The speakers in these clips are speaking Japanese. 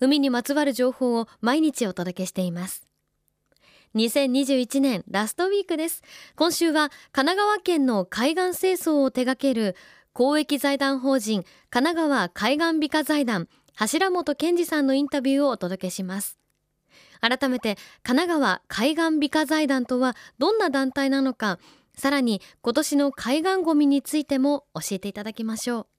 海にまつわる情報を毎日お届けしています。2021年ラストウィークです。今週は神奈川県の海岸清掃を手掛ける公益財団法人神奈川海岸美化財団柱本健二さんのインタビューをお届けします。改めて神奈川海岸美化財団とはどんな団体なのかさらに今年の海岸ごみについても教えていただきましょう。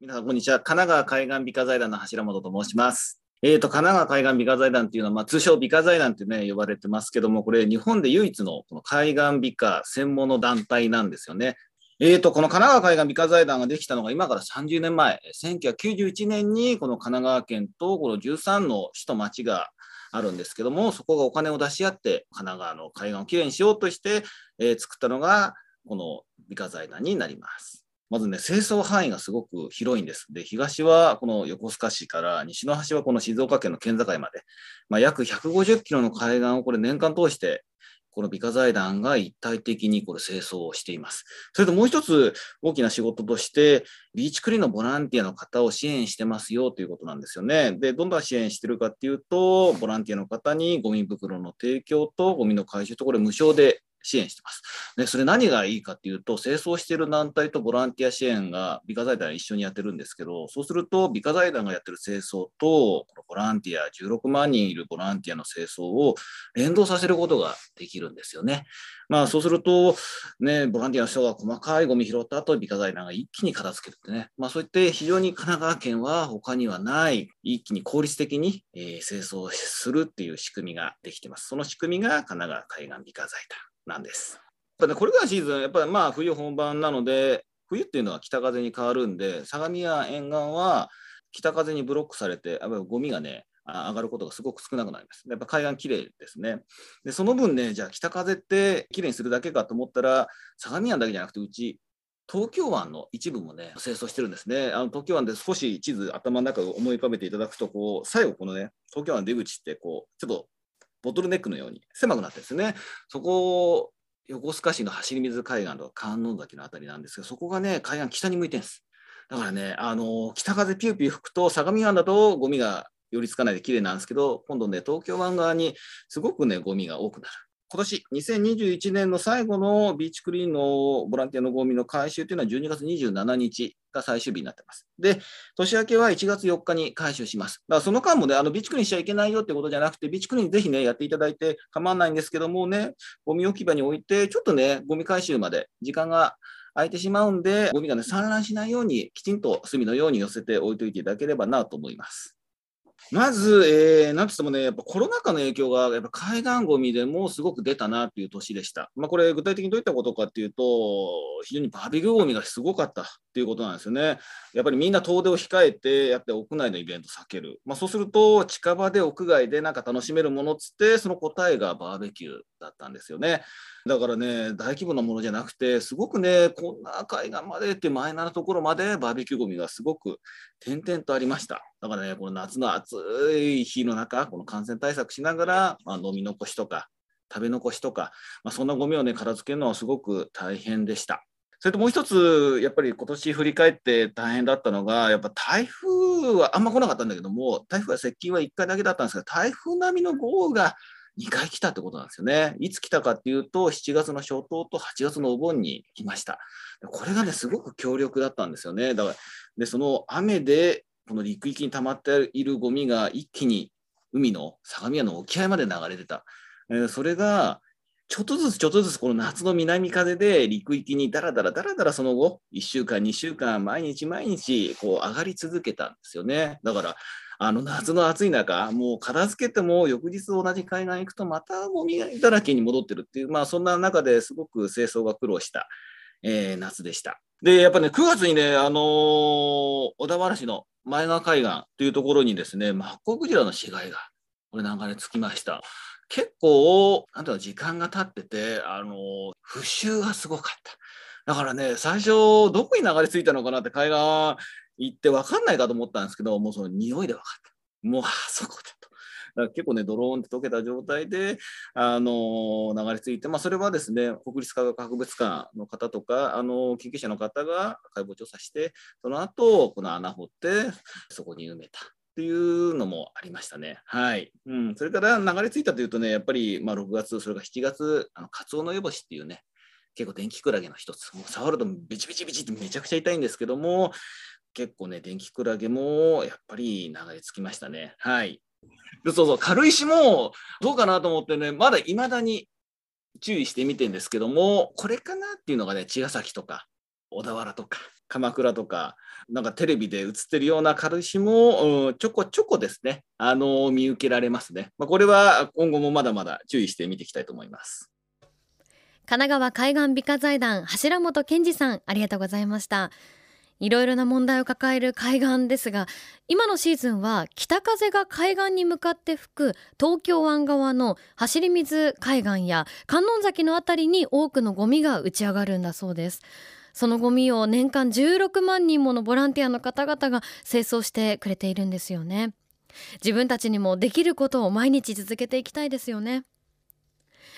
皆さんこんにちは神奈川海岸美化財団の柱本と申しますえーと、神奈川海岸美化財団っていうのは、まあ、通称美化財団ってね、呼ばれてますけども、これ日本で唯一のこの海岸美化専門の団体なんですよね。えーと、この神奈川海岸美化財団ができたのが今から30年前、1991年にこの神奈川県とこの13の市と町があるんですけども、そこがお金を出し合って、神奈川の海岸をきれいにしようとして、えー、作ったのが、この美化財団になります。まずね、清掃範囲がすごく広いんです。で、東はこの横須賀市から、西の端はこの静岡県の県境まで、まあ、約150キロの海岸をこれ年間通してこの美化財団が一体的にこれ清掃をしています。それともう一つ大きな仕事として、ビーチクリーンのボランティアの方を支援してますよということなんですよね。で、どんな支援してるかっていうと、ボランティアの方にゴミ袋の提供とゴミの回収とこれ無償で支援してます。で、それ何がいいかっていうと、清掃している団体とボランティア支援が美化財団一緒にやってるんですけど、そうすると美化財団がやってる清掃と、このボランティア、16万人いるボランティアの清掃を連動させることができるんですよね。まあそうすると、ね、ボランティアの人が細かいゴミ拾った後、美化財団が一気に片付けるってね、まあそういって非常に神奈川県は他にはない、一気に効率的に、え、清掃するっていう仕組みができてます。その仕組みが神奈川海岸美化財団。なんです。やっぱね、これからシーズン、やっぱりまあ冬本番なので、冬っていうのは北風に変わるんで、相模湾沿岸は北風にブロックされて、やっぱりゴミがね、上がることがすごく少なくなります。やっぱ海岸きれいですね。で、その分ね、じゃあ北風ってきれいにするだけかと思ったら、相模湾だけじゃなくて、うち、東京湾の一部もね、清掃してるんですね。あの東京湾で少し地図、頭の中を思い浮かべていただくと、こう、最後このね、東京湾出口って、こう、ちょっとボトルネックのように狭くなってですね。そこ横須賀市の走り水海岸とか観音崎の辺りなんですけど、そこがね、海岸北に向いてるんです。だからね、あの北風ピューピュー吹くと、相模湾だとゴミが寄りつかないで綺麗なんですけど、今度ね、東京湾側にすごくね、ゴミが多くなる。今年2021年の最後のビーチクリーンのボランティアのゴミの回収というのは12月27日が最終日になっています。で、年明けは1月4日に回収します。だからその間もね、あのビーチクリーンしちゃいけないよってことじゃなくて、ビーチクリーンぜひね、やっていただいて構わないんですけどもね、ゴミ置き場に置いて、ちょっとね、ゴミ回収まで時間が空いてしまうんで、ゴミがね、散乱しないように、きちんと隅のように寄せて置いといていただければなと思います。まず、えー、なんつってもね、やっぱコロナ禍の影響が、やっぱ海岸ごみでもすごく出たなという年でした。まあ、これ、具体的にどういったことかっていうと、非常にバーベキューごみがすごかったっていうことなんですよね。やっぱりみんな遠出を控えて、やって屋内のイベント避ける。まあ、そうすると、近場で屋外でなんか楽しめるものっつって、その答えがバーベキューだったんですよね。だからね、大規模なものじゃなくて、すごくね、こんな海岸までってマイナーなところまでバーベキューごみがすごく点々とありました。だからね、この夏の暑い日の中、この感染対策しながら、まあ、飲み残しとか、食べ残しとか、まあ、そんなゴミをね、片付けるのはすごく大変でした。それともう一つ、やっぱり今年振り返って大変だったのが、やっぱ台風はあんま来なかったんだけども、台風は接近は1回だけだったんですが、台風並みの豪雨が2回来たってことなんですよね。いつ来たかっていうと、7月の初頭と8月のお盆に来ました。これがね、すごく強力だったんですよね。だから、で、その雨で、この陸域に溜まっているゴミが一気に海の相模湾の沖合まで流れてた。えー、それが、ちょっとずつちょっとずつこの夏の南風で陸域にだらだらだらだらその後、1週間、2週間、毎日毎日こう上がり続けたんですよね。だから、あの夏の暑い中、もう片付けても翌日同じ海岸行くとまたゴミだらけに戻ってるっていう、まあそんな中ですごく清掃が苦労した、えー、夏でした。で、やっぱね、9月にね、あのー、小田原市の前川海岸というところにですね、マッコウクジラの死骸がこれ流れ着きました。結構、なんていうか時間が経ってて、あの、浮臭がすごかった。だからね、最初、どこに流れ着いたのかなって海岸行って分かんないかと思ったんですけど、もうその匂いで分かった。もうあそこだと。だから結構ね、ドローンって溶けた状態で、あの流れ着いて、まあ、それはですね、国立科学博物館の方とか、あの研究者の方が解剖調査して、その後、この穴掘って、そこに埋めた。っていうのもありましたね。はい。うん。それから流れ着いたというとね、やっぱり、まあ、6月、それから7月、あの、カツオノエボシっていうね、結構電気クラゲの一つ。もう触るとビチビチビチってめちゃくちゃ痛いんですけども、結構ね、電気クラゲもやっぱり流れ着きましたね。はい。そうそう、軽石もどうかなと思ってね、まだ未だに注意してみてんですけども、これかなっていうのがね、茅ヶ崎とか、小田原とか、鎌倉とか、なんかテレビで映ってるような軽石も、うん、ちょこちょこですね、あの見受けられますね。まあ、これは今後もまだまだ注意して見ていきたいと思います。神奈川海岸美化財団柱本健二さんありがとうございましたいろいろな問題を抱える海岸ですが今のシーズンは北風が海岸に向かって吹く東京湾側の走り水海岸や観音崎の辺りに多くのゴミが打ち上がるんだそうですそのゴミを年間16万人ものボランティアの方々が清掃してくれているんですよね。自分たちにもできることを毎日続けていきたいですよね。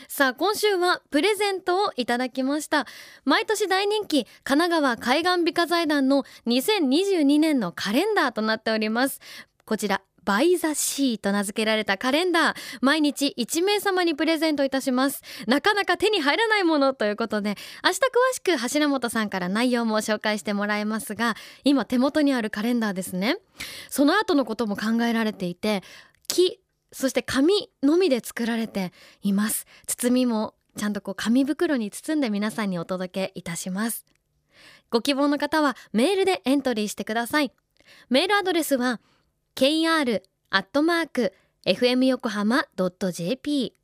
さあ今週はプレゼントをいただきました。毎年大人気神奈川海岸美化財団の2022年のカレンダーとなっております。こちらバイザシーと名付けられたカレンダー毎日1名様にプレゼントいたします。なかなか手に入らないものということで明日詳しく柱本さんから内容も紹介してもらいますが今手元にあるカレンダーですね。その後のことも考えられていて木そして紙のみで作られています。包みもちゃんとこう紙袋に包んで皆さんにお届けいたします。ご希望の方はメールでエントリーしてください。メールアドレスは kr アットマーク fm 横浜 .jp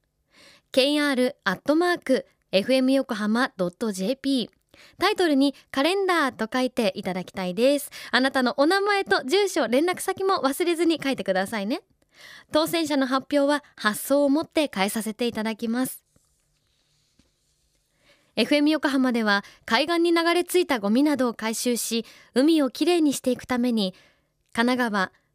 kr アットマーク fm 横浜 .jp タイトルにカレンダーと書いていただきたいです。あなたのお名前と住所連絡先も忘れずに書いてくださいね。当選者の発表は発送をもって返させていただきます。FM 横浜では海岸に流れ着いたゴミなどを回収し海をきれいにしていくために神奈川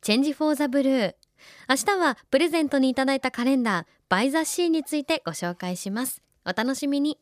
チェンジフォーザブルー。明日はプレゼントにいただいたカレンダーバイザシーについてご紹介します。お楽しみに。